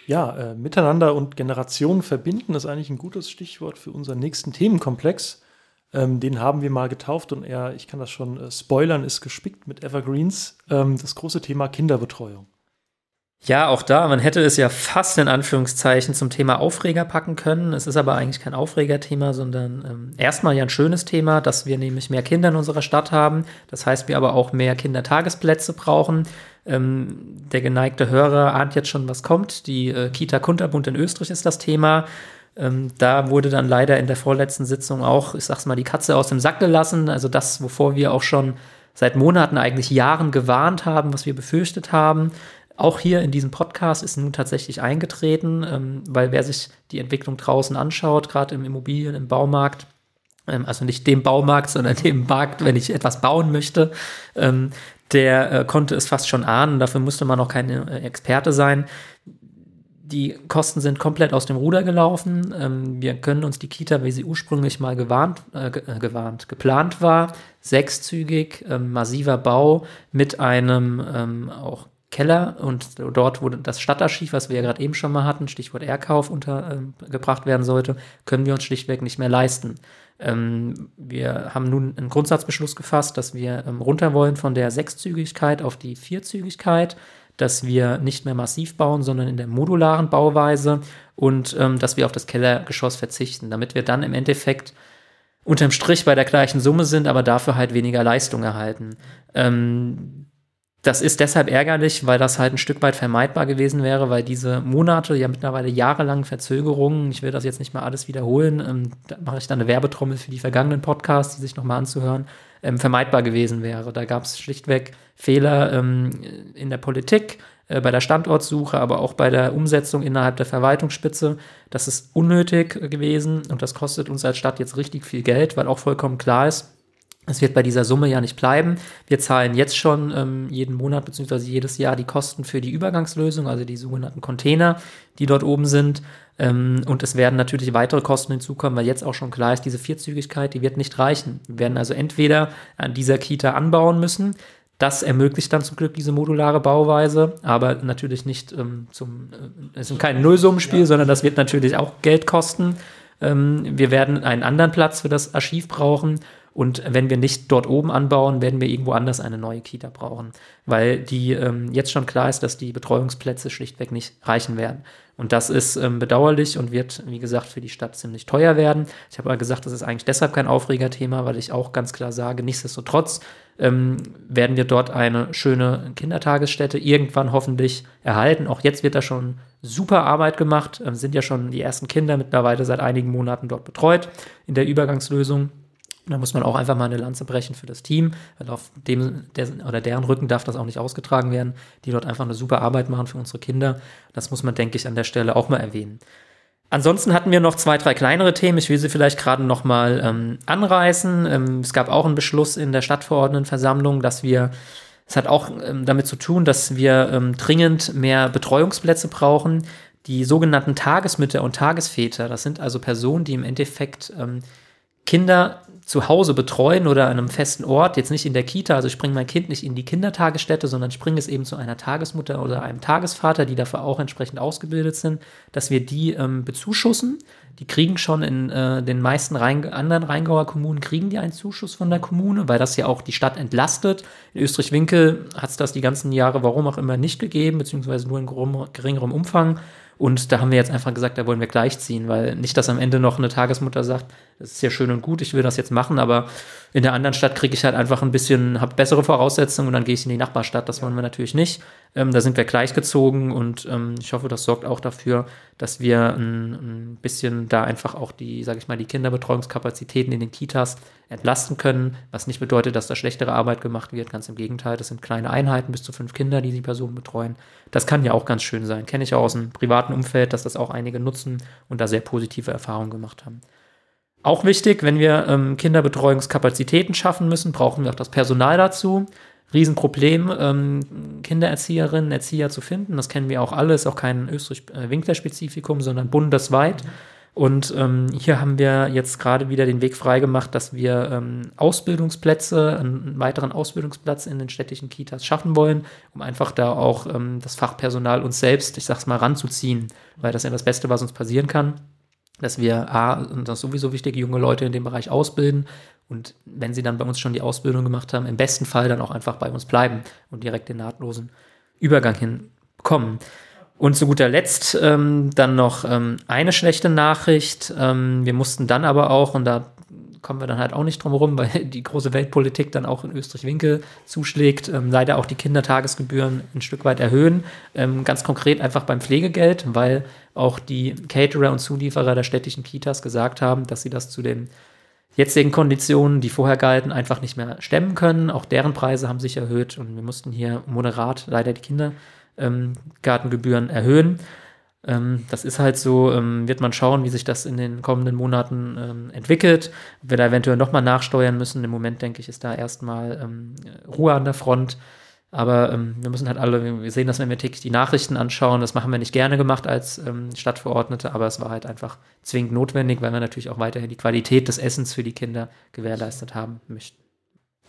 Ja, äh, Miteinander und Generationen verbinden ist eigentlich ein gutes Stichwort für unseren nächsten Themenkomplex. Ähm, den haben wir mal getauft und er, ich kann das schon äh, spoilern, ist gespickt mit Evergreens. Ähm, das große Thema Kinderbetreuung. Ja, auch da, man hätte es ja fast in Anführungszeichen zum Thema Aufreger packen können. Es ist aber eigentlich kein Aufregerthema, sondern ähm, erstmal ja ein schönes Thema, dass wir nämlich mehr Kinder in unserer Stadt haben. Das heißt, wir aber auch mehr Kindertagesplätze brauchen. Ähm, der geneigte Hörer ahnt jetzt schon, was kommt. Die äh, Kita Kunterbund in Österreich ist das Thema. Ähm, da wurde dann leider in der vorletzten Sitzung auch, ich sag's mal, die Katze aus dem Sack gelassen. Also das, wovor wir auch schon seit Monaten, eigentlich Jahren gewarnt haben, was wir befürchtet haben. Auch hier in diesem Podcast ist nun tatsächlich eingetreten, ähm, weil wer sich die Entwicklung draußen anschaut, gerade im Immobilien, im Baumarkt, ähm, also nicht dem Baumarkt, <laughs> sondern dem Markt, wenn ich etwas bauen möchte, ähm, der äh, konnte es fast schon ahnen. Dafür musste man auch kein äh, Experte sein. Die Kosten sind komplett aus dem Ruder gelaufen. Ähm, wir können uns die Kita, wie sie ursprünglich mal gewarnt, äh, äh gewarnt, geplant war, sechszügig, ähm, massiver Bau mit einem ähm, auch Keller und dort, wo das Stadtarchiv, was wir ja gerade eben schon mal hatten, Stichwort Erkauf untergebracht werden sollte, können wir uns schlichtweg nicht mehr leisten. Ähm, wir haben nun einen Grundsatzbeschluss gefasst, dass wir ähm, runter wollen von der Sechszügigkeit auf die Vierzügigkeit dass wir nicht mehr massiv bauen, sondern in der modularen Bauweise und ähm, dass wir auf das Kellergeschoss verzichten, damit wir dann im Endeffekt unterm Strich bei der gleichen Summe sind, aber dafür halt weniger Leistung erhalten. Ähm, das ist deshalb ärgerlich, weil das halt ein Stück weit vermeidbar gewesen wäre, weil diese Monate, ja mittlerweile jahrelangen Verzögerungen, ich will das jetzt nicht mal alles wiederholen, ähm, da mache ich dann eine Werbetrommel für die vergangenen Podcasts, die sich nochmal anzuhören, ähm, vermeidbar gewesen wäre. Da gab es schlichtweg Fehler ähm, in der Politik, äh, bei der Standortsuche, aber auch bei der Umsetzung innerhalb der Verwaltungsspitze. Das ist unnötig gewesen und das kostet uns als Stadt jetzt richtig viel Geld, weil auch vollkommen klar ist, es wird bei dieser Summe ja nicht bleiben. Wir zahlen jetzt schon ähm, jeden Monat bzw. jedes Jahr die Kosten für die Übergangslösung, also die sogenannten Container, die dort oben sind. Ähm, und es werden natürlich weitere Kosten hinzukommen, weil jetzt auch schon klar ist, diese Vierzügigkeit, die wird nicht reichen. Wir werden also entweder an dieser Kita anbauen müssen. Das ermöglicht dann zum Glück diese modulare Bauweise, aber natürlich nicht ähm, zum, äh, es ist kein Nullsummenspiel, ja. sondern das wird natürlich auch Geld kosten. Ähm, wir werden einen anderen Platz für das Archiv brauchen und wenn wir nicht dort oben anbauen, werden wir irgendwo anders eine neue Kita brauchen, weil die ähm, jetzt schon klar ist, dass die Betreuungsplätze schlichtweg nicht reichen werden. Und das ist ähm, bedauerlich und wird, wie gesagt, für die Stadt ziemlich teuer werden. Ich habe aber gesagt, das ist eigentlich deshalb kein Aufregerthema, weil ich auch ganz klar sage, nichtsdestotrotz ähm, werden wir dort eine schöne Kindertagesstätte irgendwann hoffentlich erhalten. Auch jetzt wird da schon super Arbeit gemacht, ähm, sind ja schon die ersten Kinder mittlerweile seit einigen Monaten dort betreut in der Übergangslösung. Da muss man auch einfach mal eine Lanze brechen für das Team, weil auf dem der, oder deren Rücken darf das auch nicht ausgetragen werden, die dort einfach eine super Arbeit machen für unsere Kinder. Das muss man, denke ich, an der Stelle auch mal erwähnen. Ansonsten hatten wir noch zwei, drei kleinere Themen. Ich will sie vielleicht gerade noch mal ähm, anreißen. Ähm, es gab auch einen Beschluss in der Stadtverordnetenversammlung, dass wir, es hat auch ähm, damit zu tun, dass wir ähm, dringend mehr Betreuungsplätze brauchen. Die sogenannten Tagesmütter und Tagesväter, das sind also Personen, die im Endeffekt ähm, Kinder zu Hause betreuen oder an einem festen Ort, jetzt nicht in der Kita, also ich bringe mein Kind nicht in die Kindertagesstätte, sondern ich bringe es eben zu einer Tagesmutter oder einem Tagesvater, die dafür auch entsprechend ausgebildet sind, dass wir die ähm, bezuschussen. Die kriegen schon in äh, den meisten Rhein anderen Rheingauer Kommunen, kriegen die einen Zuschuss von der Kommune, weil das ja auch die Stadt entlastet. In Österreich-Winkel hat es das die ganzen Jahre, warum auch immer, nicht gegeben, beziehungsweise nur in geringerem Umfang. Und da haben wir jetzt einfach gesagt, da wollen wir gleichziehen, weil nicht, dass am Ende noch eine Tagesmutter sagt, das ist ja schön und gut, ich will das jetzt machen, aber in der anderen Stadt kriege ich halt einfach ein bisschen, habe bessere Voraussetzungen und dann gehe ich in die Nachbarstadt. Das wollen wir natürlich nicht. Ähm, da sind wir gleichgezogen und ähm, ich hoffe, das sorgt auch dafür, dass wir ein, ein bisschen da einfach auch die, sage ich mal, die Kinderbetreuungskapazitäten in den Kitas entlasten können, was nicht bedeutet, dass da schlechtere Arbeit gemacht wird. Ganz im Gegenteil, das sind kleine Einheiten, bis zu fünf Kinder, die die Personen betreuen. Das kann ja auch ganz schön sein. Kenne ich auch aus dem privaten Umfeld, dass das auch einige nutzen und da sehr positive Erfahrungen gemacht haben. Auch wichtig, wenn wir ähm, Kinderbetreuungskapazitäten schaffen müssen, brauchen wir auch das Personal dazu. Riesenproblem, ähm, Kindererzieherinnen, Erzieher zu finden. Das kennen wir auch alle, ist auch kein Österreich-Winkler-Spezifikum, sondern bundesweit. Und ähm, hier haben wir jetzt gerade wieder den Weg freigemacht, dass wir ähm, Ausbildungsplätze, einen weiteren Ausbildungsplatz in den städtischen Kitas schaffen wollen, um einfach da auch ähm, das Fachpersonal uns selbst, ich sag's mal, ranzuziehen, weil das ja das Beste, was uns passieren kann, dass wir A, und das ist sowieso wichtig, junge Leute in dem Bereich ausbilden und wenn sie dann bei uns schon die Ausbildung gemacht haben, im besten Fall dann auch einfach bei uns bleiben und direkt den nahtlosen Übergang hinbekommen. Und zu guter Letzt ähm, dann noch ähm, eine schlechte Nachricht. Ähm, wir mussten dann aber auch, und da kommen wir dann halt auch nicht drum herum, <laughs> weil die große Weltpolitik dann auch in Österreich-Winkel zuschlägt, ähm, leider auch die Kindertagesgebühren ein Stück weit erhöhen. Ähm, ganz konkret einfach beim Pflegegeld, weil auch die Caterer und Zulieferer der städtischen Kitas gesagt haben, dass sie das zu den jetzigen Konditionen, die vorher galten, einfach nicht mehr stemmen können. Auch deren Preise haben sich erhöht und wir mussten hier moderat leider die Kinder ähm, Gartengebühren erhöhen. Ähm, das ist halt so, ähm, wird man schauen, wie sich das in den kommenden Monaten ähm, entwickelt. Wir da eventuell nochmal nachsteuern müssen. Im Moment, denke ich, ist da erstmal ähm, Ruhe an der Front. Aber ähm, wir müssen halt alle, wir sehen das, wenn wir täglich die Nachrichten anschauen. Das machen wir nicht gerne gemacht als ähm, Stadtverordnete, aber es war halt einfach zwingend notwendig, weil wir natürlich auch weiterhin die Qualität des Essens für die Kinder gewährleistet haben möchten.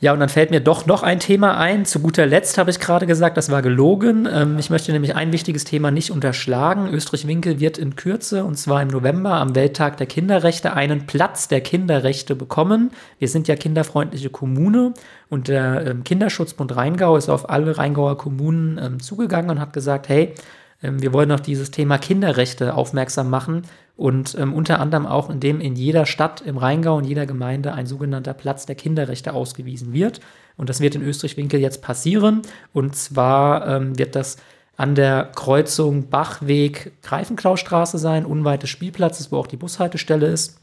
Ja, und dann fällt mir doch noch ein Thema ein. Zu guter Letzt habe ich gerade gesagt, das war gelogen. Ähm, ich möchte nämlich ein wichtiges Thema nicht unterschlagen. Österreich-Winkel wird in Kürze, und zwar im November am Welttag der Kinderrechte, einen Platz der Kinderrechte bekommen. Wir sind ja kinderfreundliche Kommune und der ähm, Kinderschutzbund Rheingau ist auf alle Rheingauer Kommunen ähm, zugegangen und hat gesagt, hey, ähm, wir wollen auf dieses Thema Kinderrechte aufmerksam machen und ähm, unter anderem auch, indem in jeder Stadt im Rheingau, in jeder Gemeinde ein sogenannter Platz der Kinderrechte ausgewiesen wird. Und das wird in Österreich-Winkel jetzt passieren. Und zwar ähm, wird das an der Kreuzung Bachweg-Greifenklaustraße sein, unweit des Spielplatzes, wo auch die Bushaltestelle ist.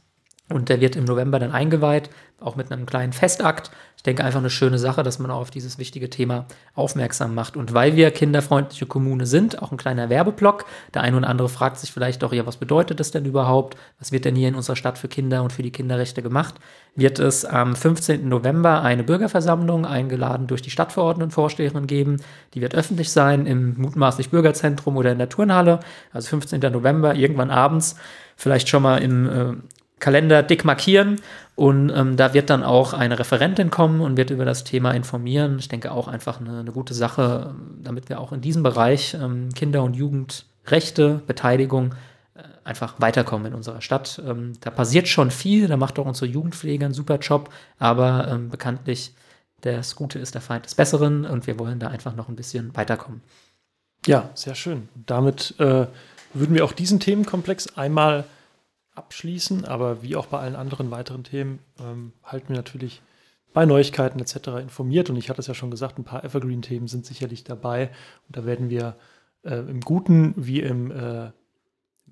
Und der wird im November dann eingeweiht, auch mit einem kleinen Festakt denke, einfach eine schöne Sache, dass man auch auf dieses wichtige Thema aufmerksam macht. Und weil wir kinderfreundliche Kommune sind, auch ein kleiner Werbeblock. Der eine oder andere fragt sich vielleicht doch, ja, was bedeutet das denn überhaupt? Was wird denn hier in unserer Stadt für Kinder und für die Kinderrechte gemacht? Wird es am 15. November eine Bürgerversammlung, eingeladen durch die Stadtverordnetenvorsteherin geben. Die wird öffentlich sein im mutmaßlich Bürgerzentrum oder in der Turnhalle. Also 15. November, irgendwann abends. Vielleicht schon mal im äh, Kalender dick markieren und ähm, da wird dann auch eine Referentin kommen und wird über das Thema informieren. Ich denke auch einfach eine, eine gute Sache, damit wir auch in diesem Bereich ähm, Kinder- und Jugendrechte, Beteiligung äh, einfach weiterkommen in unserer Stadt. Ähm, da passiert schon viel, da macht auch unsere Jugendpflege einen super Job, aber ähm, bekanntlich das Gute ist der Feind des Besseren und wir wollen da einfach noch ein bisschen weiterkommen. Ja, sehr schön. Damit äh, würden wir auch diesen Themenkomplex einmal abschließen, aber wie auch bei allen anderen weiteren Themen ähm, halten wir natürlich bei Neuigkeiten etc. informiert. Und ich hatte es ja schon gesagt, ein paar Evergreen-Themen sind sicherlich dabei. Und da werden wir äh, im Guten wie im äh,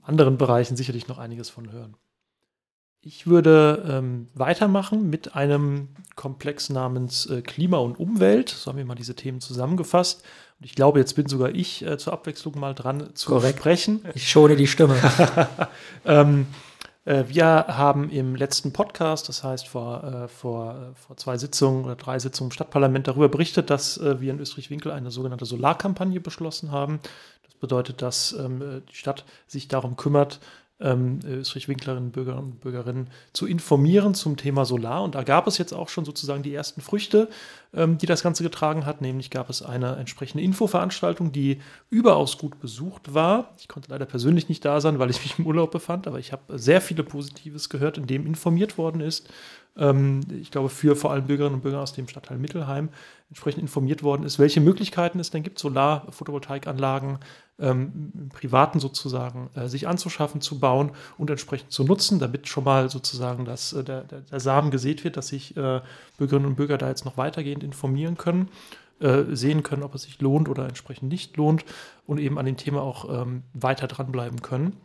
anderen Bereichen sicherlich noch einiges von hören. Ich würde ähm, weitermachen mit einem Komplex namens äh, Klima und Umwelt. So haben wir mal diese Themen zusammengefasst. Und ich glaube, jetzt bin sogar ich äh, zur Abwechslung mal dran zu Korrekt. sprechen. Ich schone die Stimme. <laughs> ähm, äh, wir haben im letzten Podcast, das heißt vor, äh, vor, äh, vor zwei Sitzungen oder drei Sitzungen im Stadtparlament, darüber berichtet, dass äh, wir in Österreich-Winkel eine sogenannte Solarkampagne beschlossen haben. Das bedeutet, dass ähm, äh, die Stadt sich darum kümmert, ähm, Österreich-Winklerinnen, Bürger und Bürgerinnen zu informieren zum Thema Solar. Und da gab es jetzt auch schon sozusagen die ersten Früchte, ähm, die das Ganze getragen hat. Nämlich gab es eine entsprechende Infoveranstaltung, die überaus gut besucht war. Ich konnte leider persönlich nicht da sein, weil ich mich im Urlaub befand, aber ich habe sehr viele Positives gehört, in dem informiert worden ist. Ähm, ich glaube, für vor allem Bürgerinnen und Bürger aus dem Stadtteil Mittelheim entsprechend informiert worden ist, welche Möglichkeiten es denn gibt, Solar, Photovoltaikanlagen ähm, Privaten sozusagen äh, sich anzuschaffen, zu bauen und entsprechend zu nutzen, damit schon mal sozusagen das, äh, der, der, der, Samen gesät wird, dass sich äh, Bürgerinnen und Bürger da jetzt noch weitergehend informieren können, äh, sehen können, ob es sich lohnt oder entsprechend nicht lohnt und eben an dem Thema auch ähm, weiter dranbleiben können.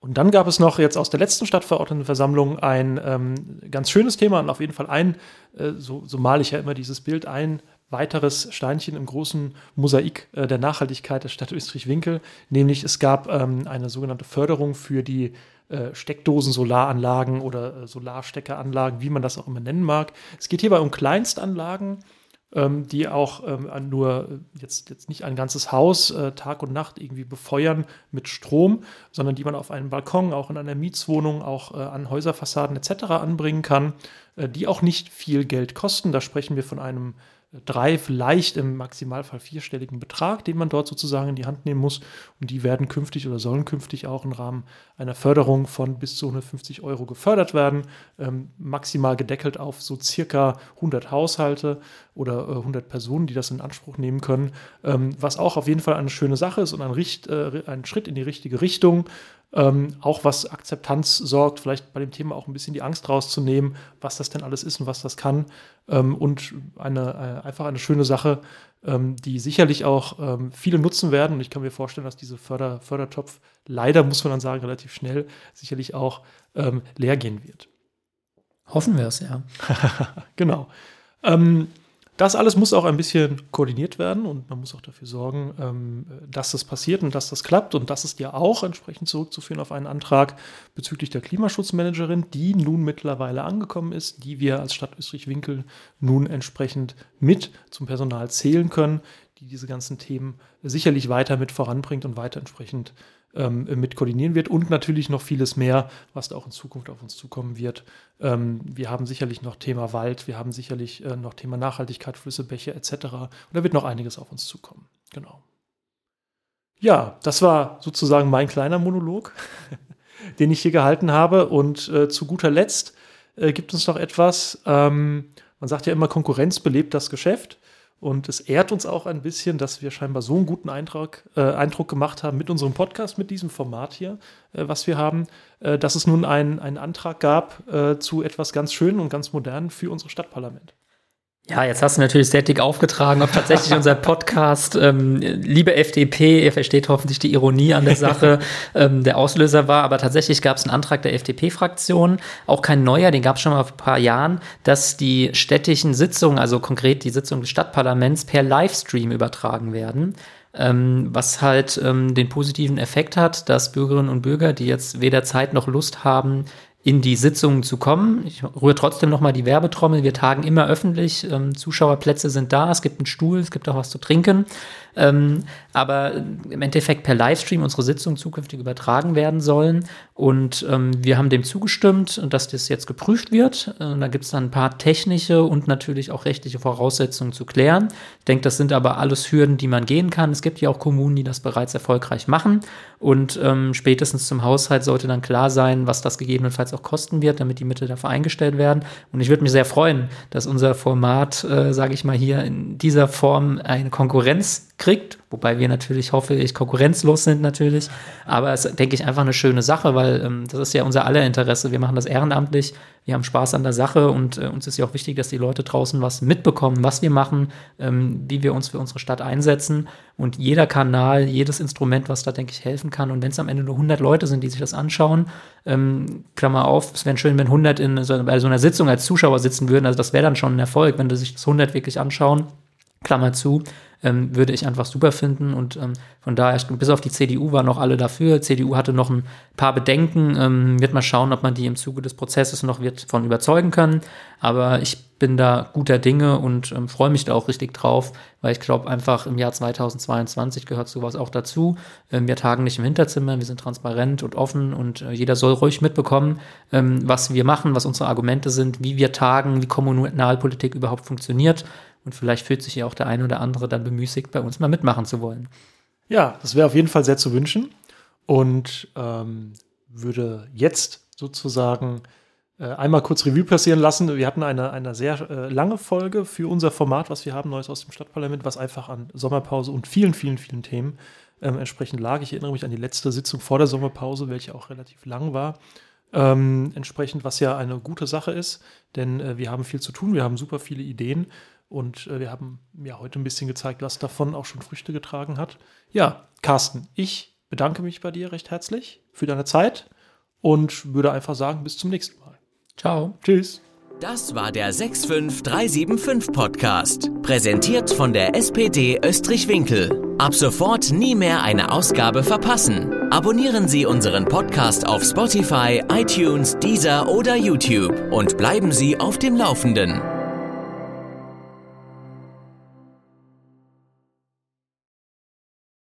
Und dann gab es noch jetzt aus der letzten Stadtverordnetenversammlung ein ähm, ganz schönes Thema und auf jeden Fall ein, äh, so, so male ich ja immer dieses Bild, ein weiteres Steinchen im großen Mosaik äh, der Nachhaltigkeit der Stadt Österreich-Winkel, nämlich es gab ähm, eine sogenannte Förderung für die äh, Steckdosen-Solaranlagen oder äh, Solarsteckeranlagen, wie man das auch immer nennen mag. Es geht hierbei um Kleinstanlagen ähm, die auch ähm, nur jetzt, jetzt nicht ein ganzes Haus äh, Tag und Nacht irgendwie befeuern mit Strom, sondern die man auf einem Balkon, auch in einer Mietswohnung, auch äh, an Häuserfassaden etc. anbringen kann, äh, die auch nicht viel Geld kosten. Da sprechen wir von einem drei, vielleicht im Maximalfall vierstelligen Betrag, den man dort sozusagen in die Hand nehmen muss. Und die werden künftig oder sollen künftig auch im Rahmen einer Förderung von bis zu 150 Euro gefördert werden. Ähm, maximal gedeckelt auf so circa 100 Haushalte oder äh, 100 Personen, die das in Anspruch nehmen können. Ähm, was auch auf jeden Fall eine schöne Sache ist und ein, Richt, äh, ein Schritt in die richtige Richtung. Ähm, auch was Akzeptanz sorgt, vielleicht bei dem Thema auch ein bisschen die Angst rauszunehmen, was das denn alles ist und was das kann. Ähm, und eine, äh, einfach eine schöne Sache, ähm, die sicherlich auch ähm, viele nutzen werden. Und ich kann mir vorstellen, dass diese Förder, Fördertopf leider, muss man dann sagen, relativ schnell sicherlich auch ähm, leer gehen wird. Hoffen wir es, ja. <laughs> genau. Das alles muss auch ein bisschen koordiniert werden und man muss auch dafür sorgen, ähm, dass das passiert und dass das klappt. Und das ist ja auch entsprechend zurückzuführen auf einen Antrag bezüglich der Klimaschutzmanagerin, die nun mittlerweile angekommen ist, die wir als Stadt Österreich-Winkel nun entsprechend mit zum Personal zählen können, die diese ganzen Themen sicherlich weiter mit voranbringt und weiter entsprechend ähm, mit koordinieren wird und natürlich noch vieles mehr, was da auch in Zukunft auf uns zukommen wird. Ähm, wir haben sicherlich noch Thema Wald, wir haben sicherlich äh, noch Thema Nachhaltigkeit, Flüsse, Bäche etc. Und da wird noch einiges auf uns zukommen. Genau. Ja, das war sozusagen mein kleiner Monolog, <laughs> den ich hier gehalten habe. Und äh, zu guter Letzt äh, gibt es noch etwas, ähm, man sagt ja immer, Konkurrenz belebt das Geschäft. Und es ehrt uns auch ein bisschen, dass wir scheinbar so einen guten Eindruck, äh, Eindruck gemacht haben mit unserem Podcast, mit diesem Format hier, äh, was wir haben, äh, dass es nun einen Antrag gab äh, zu etwas ganz Schönen und ganz Modernen für unser Stadtparlament. Ja, jetzt hast du natürlich sehr dick aufgetragen, ob tatsächlich unser <laughs> Podcast, ähm, liebe FDP, ihr versteht hoffentlich die Ironie an der Sache, <laughs> ähm, der Auslöser war, aber tatsächlich gab es einen Antrag der FDP-Fraktion, auch kein neuer, den gab es schon mal vor ein paar Jahren, dass die städtischen Sitzungen, also konkret die Sitzungen des Stadtparlaments, per Livestream übertragen werden. Ähm, was halt ähm, den positiven Effekt hat, dass Bürgerinnen und Bürger, die jetzt weder Zeit noch Lust haben, in die Sitzungen zu kommen. Ich rühre trotzdem nochmal die Werbetrommel. Wir tagen immer öffentlich. Ähm, Zuschauerplätze sind da. Es gibt einen Stuhl, es gibt auch was zu trinken. Ähm, aber im Endeffekt per Livestream unsere Sitzungen zukünftig übertragen werden sollen. Und ähm, wir haben dem zugestimmt, dass das jetzt geprüft wird. Äh, da gibt es dann ein paar technische und natürlich auch rechtliche Voraussetzungen zu klären. Ich denke, das sind aber alles Hürden, die man gehen kann. Es gibt ja auch Kommunen, die das bereits erfolgreich machen. Und ähm, spätestens zum Haushalt sollte dann klar sein, was das gegebenenfalls auch kosten wird, damit die Mittel dafür eingestellt werden. Und ich würde mich sehr freuen, dass unser Format, äh, sage ich mal hier, in dieser Form eine Konkurrenz kriegt, wobei wir natürlich, hoffe ich, konkurrenzlos sind natürlich. Aber es ist, denke ich, einfach eine schöne Sache, weil ähm, das ist ja unser aller Interesse. Wir machen das ehrenamtlich, wir haben Spaß an der Sache und äh, uns ist ja auch wichtig, dass die Leute draußen was mitbekommen, was wir machen, ähm, wie wir uns für unsere Stadt einsetzen. Und jeder Kanal, jedes Instrument, was da, denke ich, helfen kann. Und wenn es am Ende nur 100 Leute sind, die sich das anschauen, ähm, Klammer auf, es wäre schön, wenn 100 in so, bei so einer Sitzung als Zuschauer sitzen würden. Also das wäre dann schon ein Erfolg, wenn du sich das 100 wirklich anschauen. Klammer zu ähm, würde ich einfach super finden. Und ähm, von daher, bis auf die CDU waren noch alle dafür. CDU hatte noch ein paar Bedenken. Ähm, wird mal schauen, ob man die im Zuge des Prozesses noch wird von überzeugen können. Aber ich bin da guter Dinge und ähm, freue mich da auch richtig drauf, weil ich glaube einfach im Jahr 2022 gehört sowas auch dazu. Ähm, wir tagen nicht im Hinterzimmer, wir sind transparent und offen und äh, jeder soll ruhig mitbekommen, ähm, was wir machen, was unsere Argumente sind, wie wir tagen, wie Kommunalpolitik überhaupt funktioniert. Und vielleicht fühlt sich ja auch der eine oder andere dann bemüßigt, bei uns mal mitmachen zu wollen. Ja, das wäre auf jeden Fall sehr zu wünschen und ähm, würde jetzt sozusagen äh, einmal kurz Revue passieren lassen. Wir hatten eine, eine sehr äh, lange Folge für unser Format, was wir haben, Neues aus dem Stadtparlament, was einfach an Sommerpause und vielen, vielen, vielen Themen ähm, entsprechend lag. Ich erinnere mich an die letzte Sitzung vor der Sommerpause, welche auch relativ lang war. Ähm, entsprechend, was ja eine gute Sache ist, denn äh, wir haben viel zu tun, wir haben super viele Ideen und äh, wir haben ja heute ein bisschen gezeigt, was davon auch schon Früchte getragen hat. Ja, Carsten, ich bedanke mich bei dir recht herzlich für deine Zeit und würde einfach sagen, bis zum nächsten Mal. Ciao. Tschüss. Das war der 65375 Podcast, präsentiert von der SPD Österreich-Winkel. Ab sofort nie mehr eine Ausgabe verpassen. Abonnieren Sie unseren Podcast auf Spotify, iTunes, Deezer oder YouTube und bleiben Sie auf dem Laufenden.